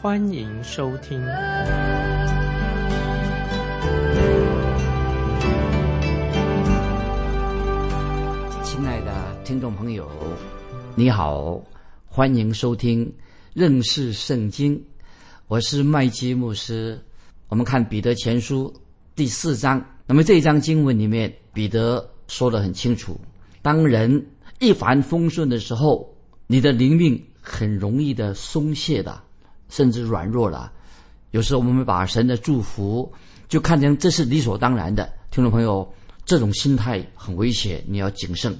欢迎收听。亲爱的听众朋友，你好，欢迎收听认识圣经，我是麦基牧师。我们看彼得前书第四章，那么这一章经文里面，彼得说的很清楚：当人一帆风顺的时候，你的灵命很容易的松懈的，甚至软弱了。有时候我们把神的祝福就看成这是理所当然的，听众朋友，这种心态很危险，你要谨慎，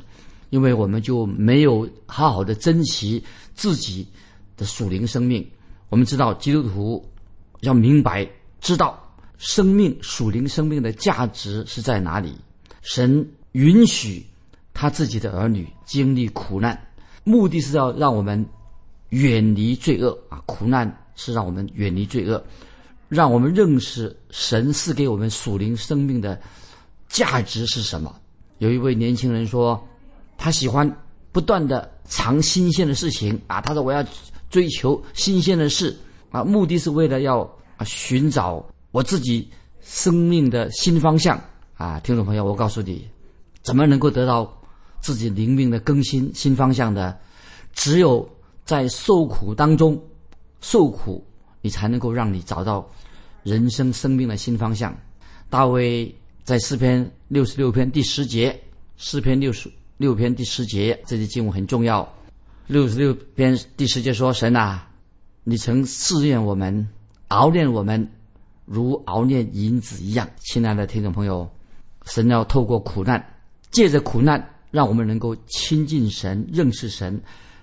因为我们就没有好好的珍惜自己的属灵生命。我们知道基督徒要明白知道生命属灵生命的价值是在哪里。神允许他自己的儿女经历苦难，目的是要让我们远离罪恶啊！苦难是让我们远离罪恶，让我们认识神赐给我们属灵生命的价值是什么。有一位年轻人说，他喜欢不断的尝新鲜的事情啊！他说我要追求新鲜的事啊，目的是为了要啊寻找我自己生命的新方向啊！听众朋友，我告诉你。怎么能够得到自己灵命的更新、新方向的？只有在受苦当中受苦，你才能够让你找到人生生命的新方向。大卫在诗篇六十六篇第十节，诗篇六十六篇第十节，这些经文很重要。六十六篇第十节说：“神啊，你曾试验我们，熬炼我们，如熬炼银子一样。”亲爱的听众朋友，神要透过苦难。借着苦难，让我们能够亲近神、认识神。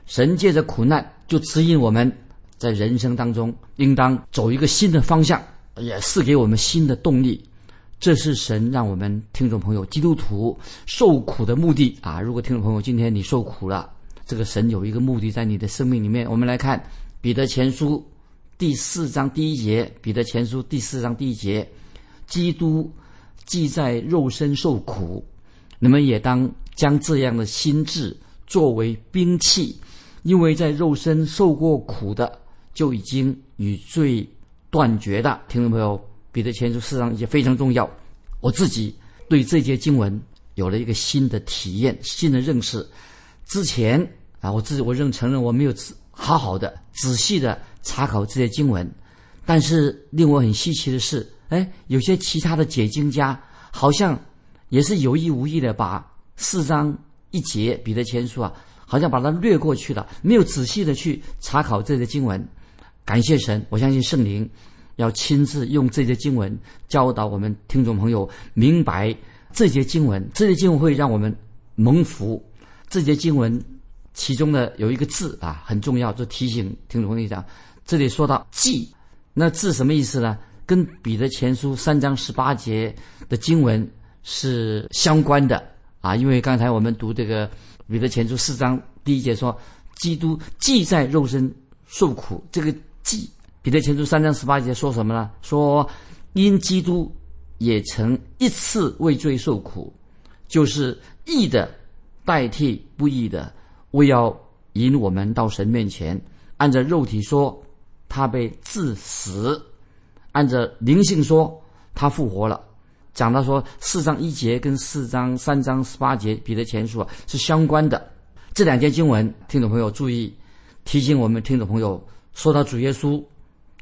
神借着苦难，就指引我们在人生当中应当走一个新的方向，也是给我们新的动力。这是神让我们听众朋友、基督徒受苦的目的啊！如果听众朋友今天你受苦了，这个神有一个目的在你的生命里面。我们来看彼得前书第四章第一节，彼得前书第四章第一节：基督既在肉身受苦。你们也当将这样的心智作为兵器，因为在肉身受过苦的，就已经与罪断绝的。听众朋友，彼得前书四章也非常重要。我自己对这节经文有了一个新的体验、新的认识。之前啊，我自己我认承认我没有好好的、仔细的查考这些经文，但是令我很稀奇的是，哎，有些其他的解经家好像。也是有意无意的把四章一节彼得前书啊，好像把它略过去了，没有仔细的去查考这些经文。感谢神，我相信圣灵要亲自用这些经文教导我们听众朋友明白这些经文。这些经文会让我们蒙福。这些经文其中的有一个字啊很重要，就提醒听众朋友讲，这里说到“记”，那字什么意思呢？跟彼得前书三章十八节的经文。是相关的啊，因为刚才我们读这个彼得前书四章第一节说，基督既在肉身受苦，这个既彼得前书三章十八节说什么呢？说因基督也曾一次为罪受苦，就是义的代替不义的，为要引我们到神面前。按照肉体说，他被致死；按照灵性说，他复活了。讲到说四章一节跟四章三章十八节彼得前书啊是相关的，这两节经文，听众朋友注意，提醒我们听众朋友，说到主耶稣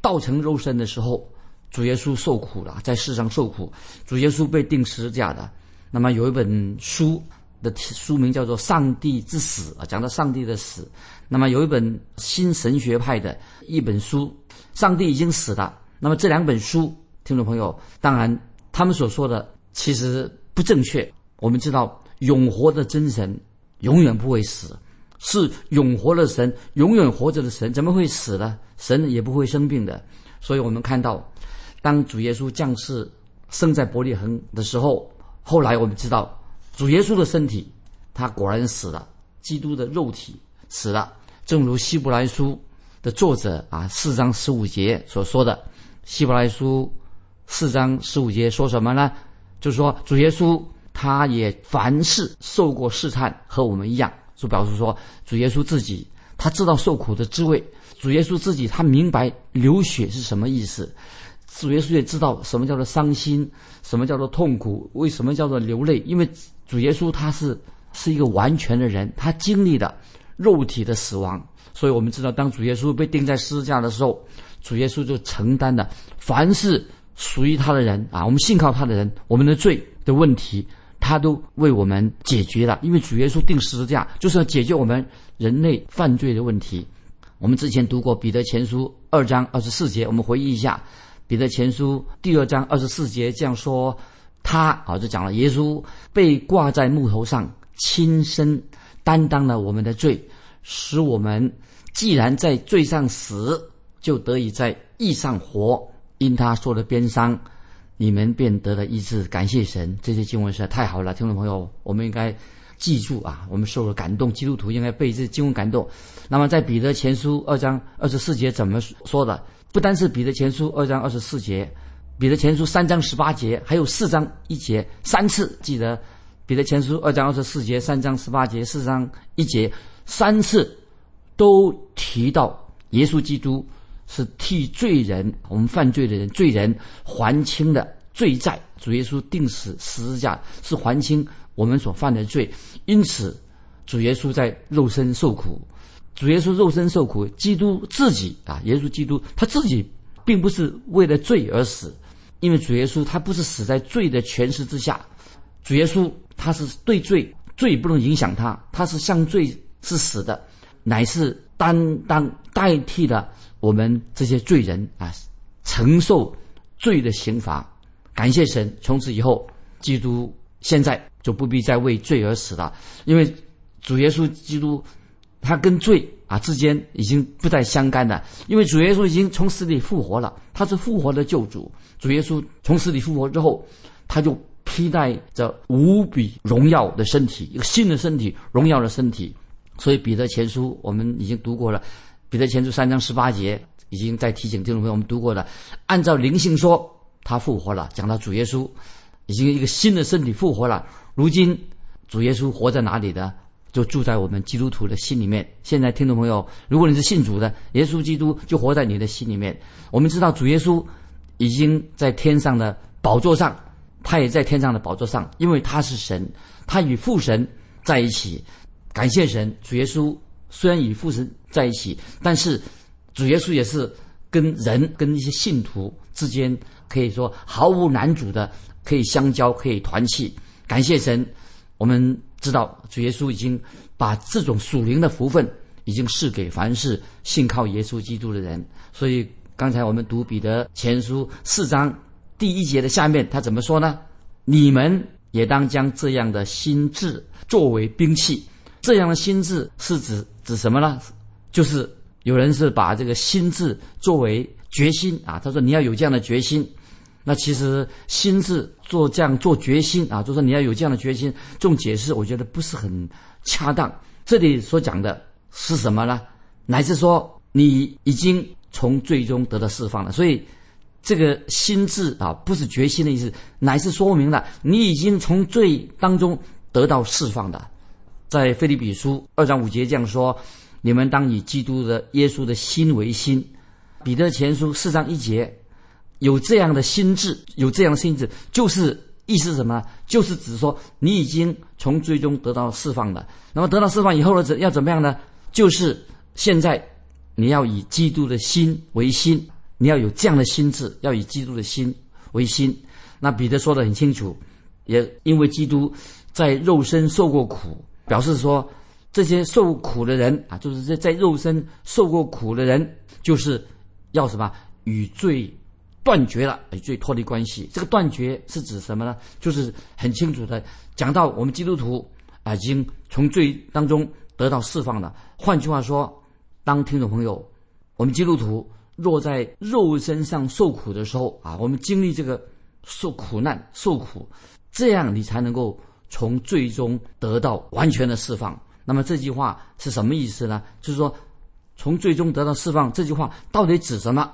道成肉身的时候，主耶稣受苦了，在世上受苦，主耶稣被钉十字架的。那么有一本书的书名叫做《上帝之死》啊，讲到上帝的死。那么有一本新神学派的一本书，上帝已经死了。那么这两本书，听众朋友，当然。他们所说的其实不正确。我们知道，永活的真神永远不会死，是永活的神，永远活着的神，怎么会死呢？神也不会生病的。所以我们看到，当主耶稣降世生在伯利恒的时候，后来我们知道主耶稣的身体，他果然死了，基督的肉体死了，正如希伯来书的作者啊四章十五节所说的。希伯来书四章十五节说什么呢？就是说主耶稣他也凡事受过试探，和我们一样，就表示说主耶稣自己他知道受苦的滋味，主耶稣自己他明白流血是什么意思，主耶稣也知道什么叫做伤心，什么叫做痛苦，为什么叫做流泪？因为主耶稣他是是一个完全的人，他经历的肉体的死亡，所以我们知道当主耶稣被钉在十字架的时候。主耶稣就承担了凡是属于他的人啊，我们信靠他的人，我们的罪的问题，他都为我们解决了。因为主耶稣定十字架就是要解决我们人类犯罪的问题。我们之前读过彼得前书二章二十四节，我们回忆一下，彼得前书第二章二十四节这样说：他啊，就讲了耶稣被挂在木头上，亲身担当了我们的罪，使我们既然在罪上死。就得以在义上活，因他受了鞭伤，你们便得了医治。感谢神，这些经文实在太好了，听众朋友，我们应该记住啊，我们受了感动，基督徒应该被这经文感动。那么在彼得前书二章二十四节怎么说的？不单是彼得前书二章二十四节，彼得前书三章十八节，还有四章一节，三次记得彼得前书二章二十四节、三章十八节、四章一节，三次都提到耶稣基督。是替罪人，我们犯罪的人罪人还清的罪债。主耶稣定死十字架是还清我们所犯的罪，因此主耶稣在肉身受苦。主耶稣肉身受苦，基督自己啊，耶稣基督他自己并不是为了罪而死，因为主耶稣他不是死在罪的权势之下，主耶稣他是对罪，罪不能影响他，他是向罪是死的，乃是担当代替的。我们这些罪人啊，承受罪的刑罚。感谢神，从此以后，基督现在就不必再为罪而死了，因为主耶稣基督他跟罪啊之间已经不再相干了，因为主耶稣已经从死里复活了，他是复活的救主。主耶稣从死里复活之后，他就披戴着无比荣耀的身体，一个新的身体，荣耀的身体。所以彼得前书我们已经读过了。彼得前书三章十八节已经在提醒听众朋友，我们读过了。按照灵性说，他复活了。讲到主耶稣已经一个新的身体复活了。如今主耶稣活在哪里的？就住在我们基督徒的心里面。现在听众朋友，如果你是信主的，耶稣基督就活在你的心里面。我们知道主耶稣已经在天上的宝座上，他也在天上的宝座上，因为他是神，他与父神在一起。感谢神，主耶稣。虽然与父神在一起，但是主耶稣也是跟人、跟一些信徒之间，可以说毫无难阻的可以相交、可以团契。感谢神，我们知道主耶稣已经把这种属灵的福分已经赐给凡是信靠耶稣基督的人。所以刚才我们读彼得前书四章第一节的下面，他怎么说呢？你们也当将这样的心智作为兵器。这样的心智是指。指什么呢？就是有人是把这个心智作为决心啊，他说你要有这样的决心。那其实心智做这样做决心啊，就说你要有这样的决心，这种解释我觉得不是很恰当。这里所讲的是什么呢？乃是说你已经从最终得到释放了。所以这个心智啊，不是决心的意思，乃是说明了你已经从罪当中得到释放的。在腓立比书二章五节这样说：“你们当以基督的耶稣的心为心。”彼得前书四章一节有这样的心智，有这样的心智，就是意思什么？就是指说你已经从最终得到释放了。那么得到释放以后呢？怎要怎么样呢？就是现在你要以基督的心为心，你要有这样的心智，要以基督的心为心。那彼得说的很清楚，也因为基督在肉身受过苦。表示说，这些受苦的人啊，就是在在肉身受过苦的人，就是要什么与罪断绝了，与罪脱离关系。这个断绝是指什么呢？就是很清楚的讲到我们基督徒啊，已经从罪当中得到释放了。换句话说，当听众朋友，我们基督徒若在肉身上受苦的时候啊，我们经历这个受苦难、受苦，这样你才能够从最终得到完全的释放。那么这句话是什么意思呢？就是说，从最终得到释放，这句话到底指什么？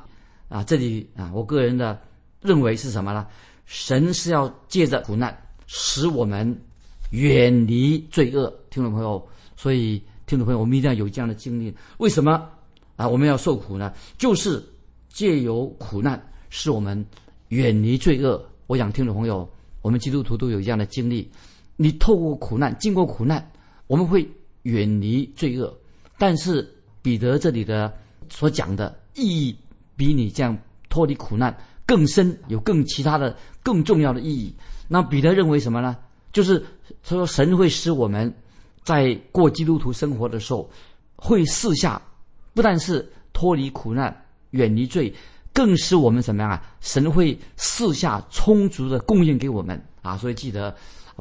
啊，这里啊，我个人的认为是什么呢？神是要借着苦难使我们远离罪恶，听众朋友。所以，听众朋友，我们一定要有这样的经历。为什么啊？我们要受苦呢？就是借由苦难使我们远离罪恶。我想，听众朋友，我们基督徒都有这样的经历。你透过苦难，经过苦难，我们会远离罪恶。但是，彼得这里的所讲的意义，比你这样脱离苦难更深，有更其他的、更重要的意义。那彼得认为什么呢？就是他说，神会使我们。在过基督徒生活的时候，会四下，不但是脱离苦难、远离罪，更使我们怎么样啊？神会四下充足的供应给我们啊！所以记得，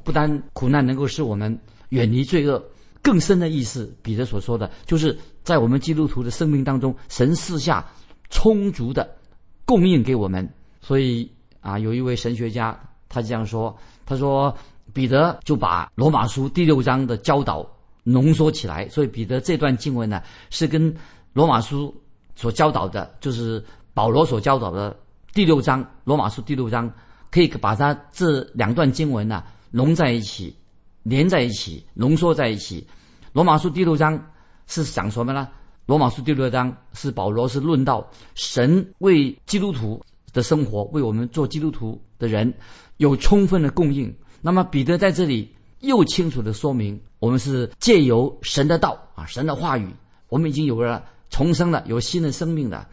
不单苦难能够使我们远离罪恶，更深的意思，彼得所说的，就是在我们基督徒的生命当中，神试下充足的供应给我们。所以啊，有一位神学家他这样说，他说。彼得就把罗马书第六章的教导浓缩起来，所以彼得这段经文呢，是跟罗马书所教导的，就是保罗所教导的第六章罗马书第六章，可以把它这两段经文呢融在一起，连在一起，浓缩在一起。罗马书第六章是讲什么呢？罗马书第六章是保罗是论到神为基督徒的生活，为我们做基督徒的人有充分的供应。那么彼得在这里又清楚的说明，我们是借由神的道啊，神的话语，我们已经有了重生了，有新的生命的，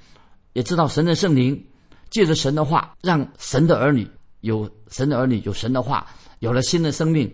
也知道神的圣灵借着神的话，让神的儿女有神的儿女有神的话，有了新的生命。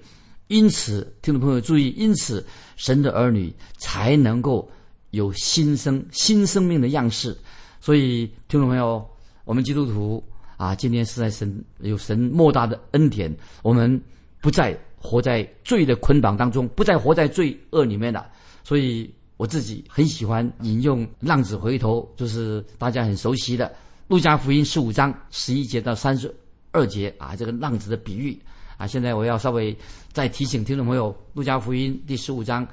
因此，听众朋友注意，因此神的儿女才能够有新生新生命的样式。所以，听众朋友，我们基督徒。啊，今天是在神有神莫大的恩典，我们不再活在罪的捆绑当中，不再活在罪恶里面了。所以我自己很喜欢引用“浪子回头”，就是大家很熟悉的《路加福音》十五章十一节到三十二节啊，这个浪子的比喻啊。现在我要稍微再提醒听众朋友，《路加福音》第十五章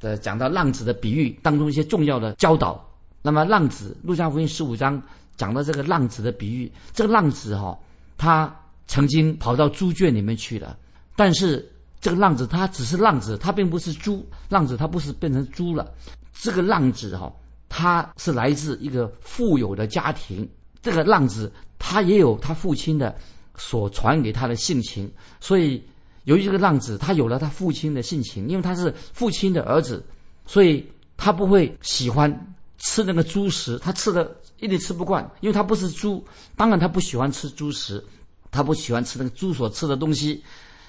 的讲到浪子的比喻当中一些重要的教导。那么，浪子，《路加福音》十五章。讲到这个浪子的比喻，这个浪子哈，他曾经跑到猪圈里面去了，但是这个浪子他只是浪子，他并不是猪。浪子他不是变成猪了，这个浪子哈，他是来自一个富有的家庭。这个浪子他也有他父亲的所传给他的性情，所以由于这个浪子他有了他父亲的性情，因为他是父亲的儿子，所以他不会喜欢吃那个猪食，他吃的。一点吃不惯，因为他不是猪，当然他不喜欢吃猪食，他不喜欢吃那个猪所吃的东西，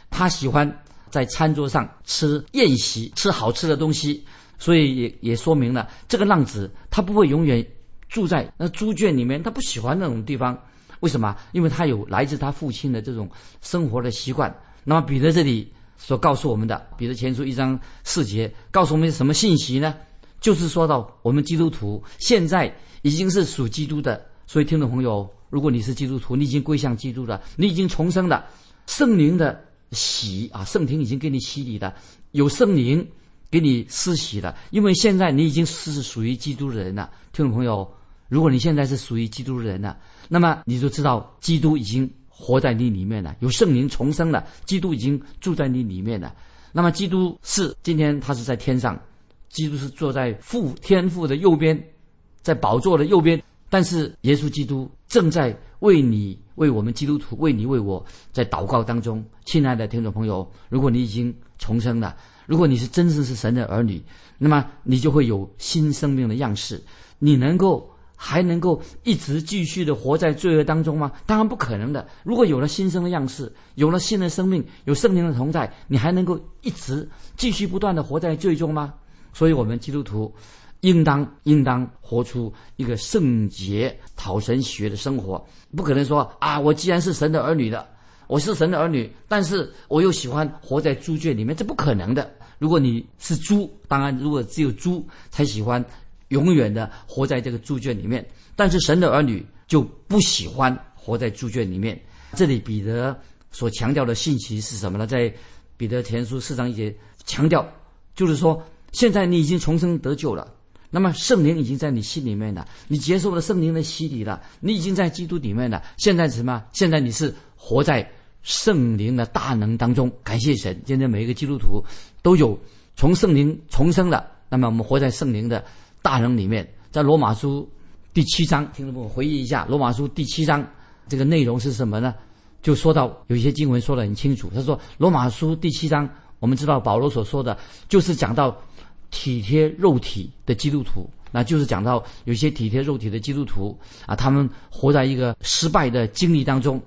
他喜欢在餐桌上吃宴席，吃好吃的东西，所以也也说明了这个浪子他不会永远住在那猪圈里面，他不喜欢那种地方，为什么？因为他有来自他父亲的这种生活的习惯。那么彼得这里所告诉我们的，彼得前书一章四节告诉我们什么信息呢？就是说到我们基督徒现在。已经是属基督的，所以听众朋友，如果你是基督徒，你已经归向基督了，你已经重生了，圣灵的洗啊，圣灵已经给你洗礼的，有圣灵给你施洗了，因为现在你已经是属于基督的人了。听众朋友，如果你现在是属于基督的人了，那么你就知道基督已经活在你里面了，有圣灵重生了，基督已经住在你里面了。那么基督是今天他是在天上，基督是坐在父天父的右边。在宝座的右边，但是耶稣基督正在为你、为我们基督徒、为你、为我在祷告当中。亲爱的听众朋友，如果你已经重生了，如果你是真正是神的儿女，那么你就会有新生命的样式。你能够还能够一直继续的活在罪恶当中吗？当然不可能的。如果有了新生的样式，有了新的生命，有圣灵的同在，你还能够一直继续不断的活在罪中吗？所以，我们基督徒。应当应当活出一个圣洁、讨神喜悦的生活，不可能说啊，我既然是神的儿女的，我是神的儿女，但是我又喜欢活在猪圈里面，这不可能的。如果你是猪，当然如果只有猪才喜欢永远的活在这个猪圈里面。但是神的儿女就不喜欢活在猪圈里面。这里彼得所强调的信息是什么呢？在彼得前书四章一节强调，就是说，现在你已经重生得救了，那么圣灵已经在你心里面了，你接受了圣灵的洗礼了，你已经在基督里面了。现在什么？现在你是活在圣灵的大能当中。感谢神，现在每一个基督徒都有从圣灵重生了。那么我们活在圣灵的大能里面。在罗马书第七章，听众朋友回忆一下，罗马书第七章这个内容是什么呢？就说到有一些经文说得很清楚。他说，罗马书第七章，我们知道保罗所说的，就是讲到体贴肉体的基督徒，那就是讲到有些体贴肉体的基督徒啊，他们活在一个失败的经历当中。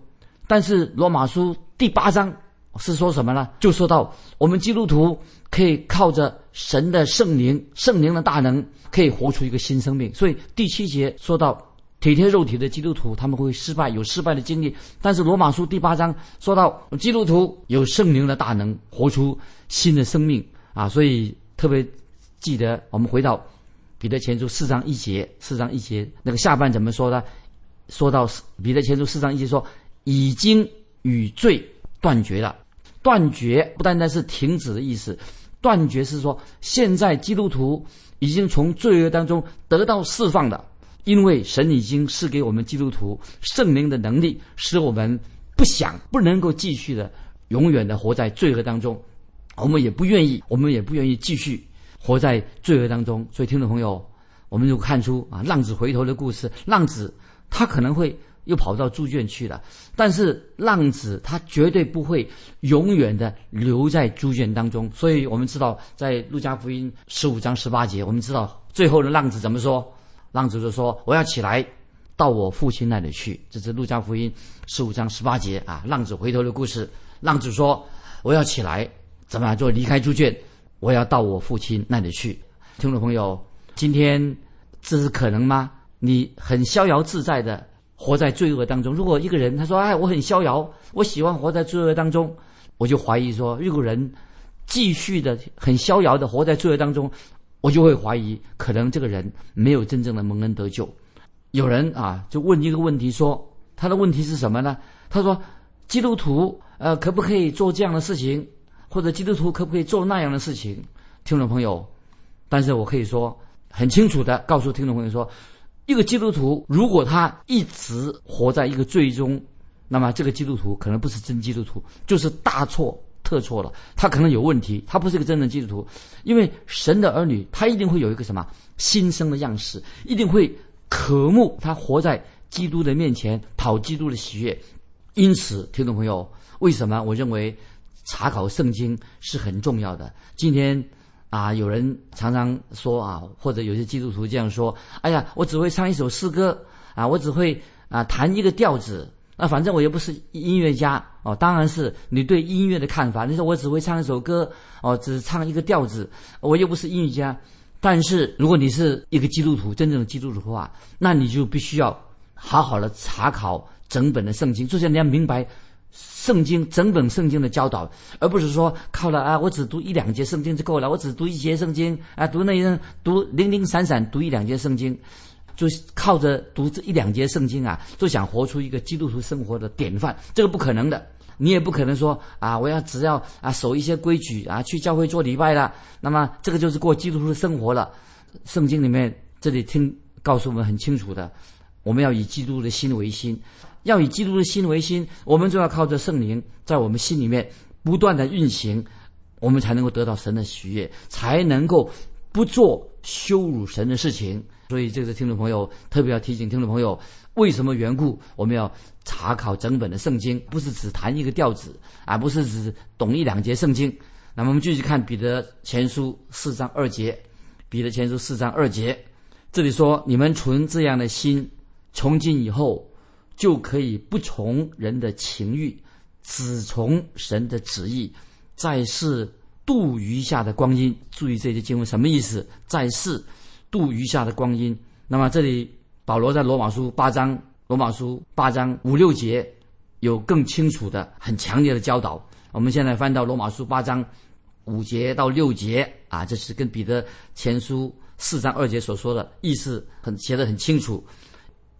但是罗马书第八章是说什么呢？就说到我们基督徒可以靠着神的圣灵，圣灵的大能，可以活出一个新生命。所以第七节说到。体贴肉体的基督徒，他们会失败，有失败的经历。但是罗马书第八章说到，基督徒有圣灵的大能，活出新的生命啊！所以特别记得，我们回到彼得前书四章一节，四章一节那个下半怎么说呢？说到彼得前书四章一节说，已经与罪断绝了。断绝不单单是停止的意思，断绝是说，现在基督徒已经从罪恶当中得到释放的。因为神已经赐给我们基督徒圣灵的能力，使我们不想、不能够继续的永远的活在罪恶当中，我们也不愿意，我们也不愿意继续活在罪恶当中。所以，听众朋友，我们就看出啊，浪子回头的故事，浪子他可能会又跑到猪圈去了，但是浪子他绝对不会永远的留在猪圈当中。所以我们知道，在路加福音十五章十八节，我们知道最后的浪子怎么说。浪子就说：“我要起来，到我父亲那里去。”这是路加福音十五章十八节啊。浪子回头的故事。浪子说：“我要起来，怎么样？就离开猪圈，我要到我父亲那里去。”听众朋友，今天这是可能吗？你很逍遥自在的活在罪恶当中。如果一个人他说：“哎，我很逍遥，我喜欢活在罪恶当中。”我就怀疑说，如果人继续的很逍遥的活在罪恶当中。我就会怀疑，可能这个人没有真正的蒙恩得救。有人啊，就问一个问题，说他的问题是什么呢？他说，基督徒呃，可不可以做这样的事情，或者基督徒可不可以做那样的事情？听众朋友，但是我可以说很清楚的告诉听众朋友说，一个基督徒如果他一直活在一个最终，那么这个基督徒可能不是真基督徒，就是大错。特错了，他可能有问题，他不是个真正基督徒，因为神的儿女，他一定会有一个什么新生的样式，一定会渴慕他活在基督的面前，讨基督的喜悦。因此，听众朋友，为什么我认为查考圣经是很重要的？今天啊，有人常常说啊，或者有些基督徒这样说：“哎呀，我只会唱一首诗歌啊，我只会啊弹一个调子。”那反正我又不是音乐家哦，当然是你对音乐的看法。你说我只会唱一首歌哦，只唱一个调子，我又不是音乐家。但是如果你是一个基督徒，真正的基督徒的话，那你就必须要好好的查考整本的圣经，就是你要明白圣经整本圣经的教导，而不是说靠了啊，我只读一两节圣经就够了，我只读一节圣经啊，读那一读零零散散读一两节圣经。就靠着读这一两节圣经啊，就想活出一个基督徒生活的典范，这个不可能的。你也不可能说啊，我要只要啊守一些规矩啊，去教会做礼拜了，那么这个就是过基督徒的生活了。圣经里面这里听告诉我们很清楚的，我们要以基督的心为心，要以基督的心为心，我们就要靠着圣灵在我们心里面不断的运行，我们才能够得到神的喜悦，才能够不做羞辱神的事情。所以，这个听众朋友特别要提醒听众朋友，为什么缘故？我们要查考整本的圣经，不是只弹一个调子，而不是只懂一两节圣经。那么，我们继续看彼得前书四章二节。彼得前书四章二节，这里说：“你们存这样的心，从今以后就可以不从人的情欲，只从神的旨意，在世度余下的光阴。”注意这些经文什么意思？在世。度余下的光阴。那么这里保罗在罗马书八章，罗马书八章五六节有更清楚的、很强烈的教导。我们现在翻到罗马书八章五节到六节，啊，这是跟彼得前书四章二节所说的意思很写得很清楚。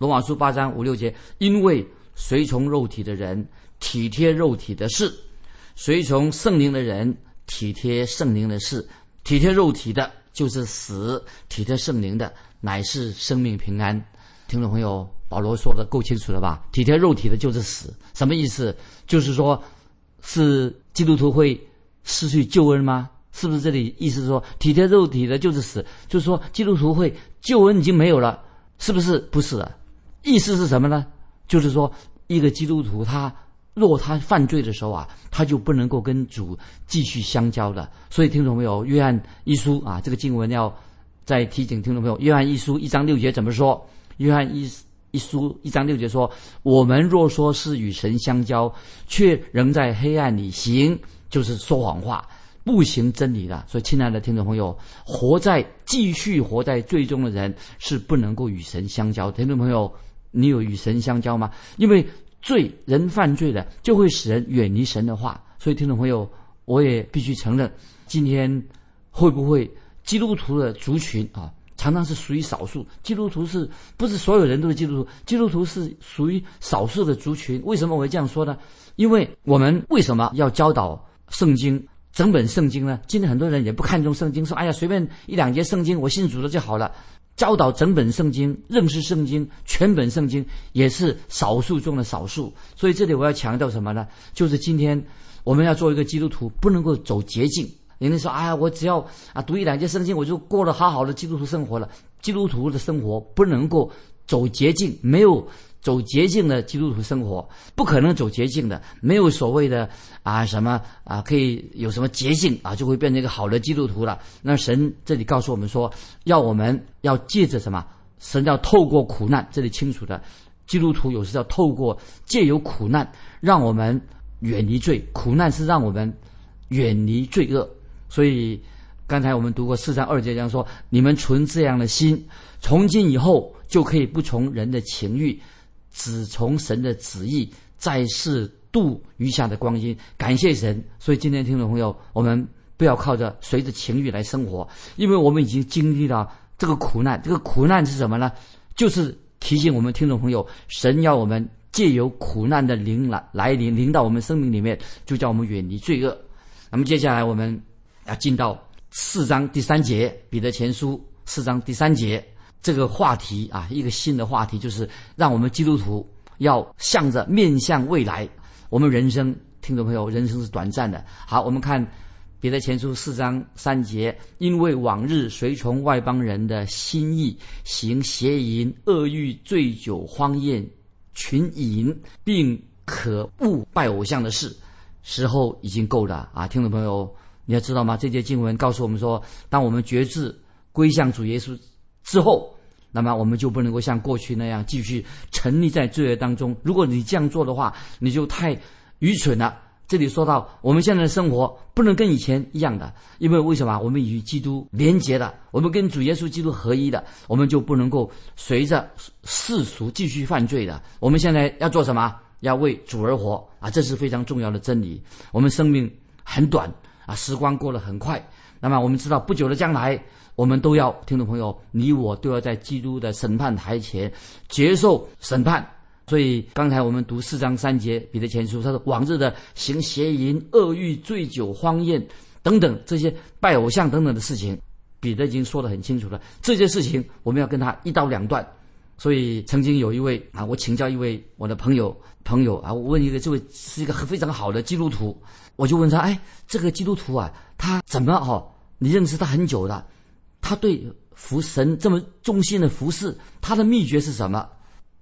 罗马书八章五六节，因为随从肉体的人体贴肉体的事，随从圣灵的人体贴圣灵的事。体贴肉体的，就是死；体贴圣灵的，乃是生命平安。听众朋友，保罗说的够清楚了吧？体贴肉体的，就是死。什么意思？就是说，是基督徒会失去救恩吗？是不是这里意思说，体贴肉体的，就是死？就是说，基督徒会救恩已经没有了？是不是？不是的。意思是什么呢？就是说，一个基督徒他。若他犯罪的时候啊，他就不能够跟主继续相交的。所以听众朋友，约翰一书啊，这个经文要再提醒听众朋友，约翰一书一章六节怎么说？约翰一一书一章六节说：“我们若说是与神相交，却仍在黑暗里行，就是说谎话，不行真理的。”所以，亲爱的听众朋友，活在继续活在最终的人是不能够与神相交。听众朋友，你有与神相交吗？因为。罪人犯罪了，就会使人远离神的话。所以，听众朋友，我也必须承认，今天会不会基督徒的族群啊，常常是属于少数。基督徒是不是所有人都是基督徒？基督徒是属于少数的族群。为什么我会这样说呢？因为我们为什么要教导圣经整本圣经呢？今天很多人也不看重圣经，说：“哎呀，随便一两节圣经，我信主了就好了。”教导整本圣经，认识圣经，全本圣经也是少数中的少数。所以这里我要强调什么呢？就是今天我们要做一个基督徒，不能够走捷径。人家说：“哎呀，我只要啊读一两节圣经，我就过了好好的基督徒生活了。”基督徒的生活不能够走捷径，没有。走捷径的基督徒生活不可能走捷径的，没有所谓的啊什么啊可以有什么捷径啊就会变成一个好的基督徒了。那神这里告诉我们说，要我们要借着什么？神要透过苦难，这里清楚的，基督徒有时要透过借由苦难，让我们远离罪。苦难是让我们远离罪恶。所以刚才我们读过四章二节讲说，你们存这样的心，从今以后就可以不从人的情欲。只从神的旨意，在世度余下的光阴，感谢神。所以今天听众朋友，我们不要靠着随着情欲来生活，因为我们已经经历了这个苦难。这个苦难是什么呢？就是提醒我们听众朋友，神要我们借由苦难的临来来临，临到我们生命里面，就叫我们远离罪恶。那么接下来我们要进到四章第三节，彼得前书四章第三节。这个话题啊，一个新的话题，就是让我们基督徒要向着面向未来。我们人生，听众朋友，人生是短暂的。好，我们看彼得前书四章三节，因为往日随从外邦人的心意，行邪淫、恶欲、醉酒、荒宴、群饮，并可恶拜偶像的事，时候已经够了啊！听众朋友，你要知道吗？这节经文告诉我们说，当我们决志归向主耶稣。之后，那么我们就不能够像过去那样继续沉溺在罪恶当中。如果你这样做的话，你就太愚蠢了。这里说到，我们现在的生活不能跟以前一样的，因为为什么？我们与基督连结了，我们跟主耶稣基督合一的，我们就不能够随着世俗继续犯罪的。我们现在要做什么？要为主而活啊！这是非常重要的真理。我们生命很短啊，时光过得很快。那么我们知道，不久的将来。我们都要，听众朋友，你我都要在基督的审判台前接受审判。所以刚才我们读四章三节彼得前书，他说往日的行邪淫、恶欲、醉酒、荒宴等等这些拜偶像等等的事情，彼得已经说得很清楚了。这些事情我们要跟他一刀两断。所以曾经有一位啊，我请教一位我的朋友朋友啊，我问一个这位是一个非常好的基督徒，我就问他，哎，这个基督徒啊，他怎么哦？你认识他很久了？他对服神这么忠心的服侍，他的秘诀是什么？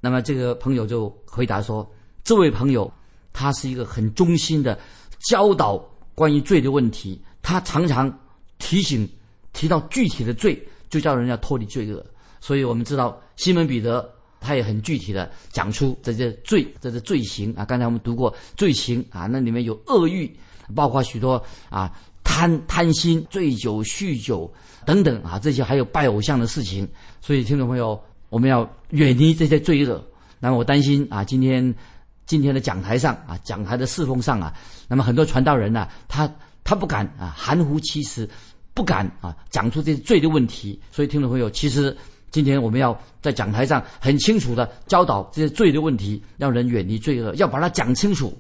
那么这个朋友就回答说：“这位朋友，他是一个很忠心的教导关于罪的问题。他常常提醒提到具体的罪，就叫人要脱离罪恶。所以我们知道西门彼得他也很具体的讲出这些罪，这些罪行啊。刚才我们读过罪行啊，那里面有恶欲，包括许多啊。”贪贪心、醉酒、酗酒等等啊，这些还有拜偶像的事情。所以，听众朋友，我们要远离这些罪恶。那么，我担心啊，今天今天的讲台上啊，讲台的侍奉上啊，那么很多传道人呢，他他不敢啊，含糊其辞，不敢啊讲出这些罪的问题。所以听众朋友，其实今天我们要在讲台上很清楚的教导这些罪的问题，让人远离罪恶，要把它讲清楚。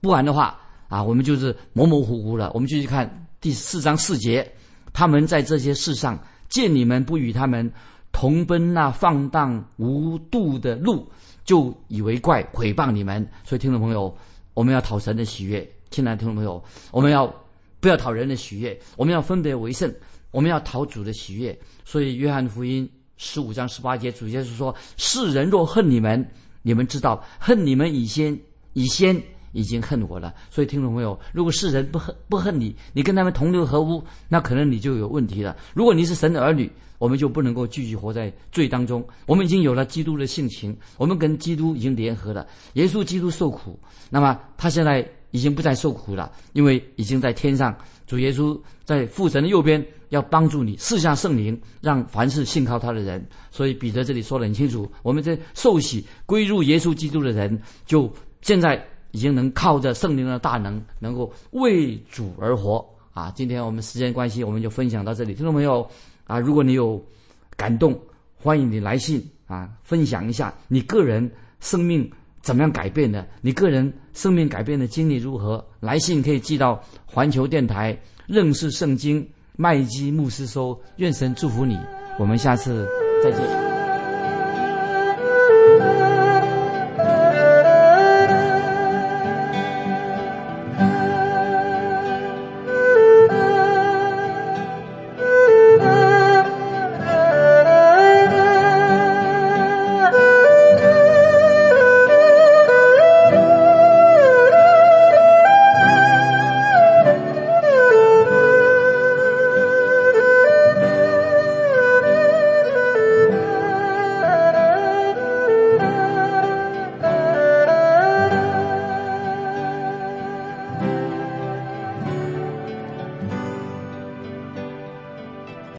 不然的话啊，我们就是模模糊糊了。我们继续看第四章四节，他们在这些事上见你们不与他们同奔那放荡无度的路，就以为怪，毁谤你们。所以听众朋友，我们要讨神的喜悦。亲爱的听众朋友，我们要不要讨人的喜悦？我们要分别为圣，我们要讨主的喜悦。所以约翰福音十五章十八节，主耶稣说：“世人若恨你们，你们知道恨你们以先以先。”已经恨我了，所以听众朋友，如果世人不恨不恨你，你跟他们同流合污，那可能你就有问题了。如果你是神的儿女，我们就不能够继续活在罪当中。我们已经有了基督的性情，我们跟基督已经联合了。耶稣基督受苦，那么他现在已经不再受苦了，因为已经在天上。主耶稣在父神的右边，要帮助你赐下圣灵，让凡是信靠他的人。所以彼得这里说得很清楚：我们在受洗归入耶稣基督的人，就现在。已经能靠着圣灵的大能，能够为主而活啊！今天我们时间关系，我们就分享到这里。听众朋友啊，如果你有感动，欢迎你来信啊，分享一下你个人生命怎么样改变的，你个人生命改变的经历如何？来信可以寄到环球电台认识圣经麦基牧师收。愿神祝福你，我们下次再见。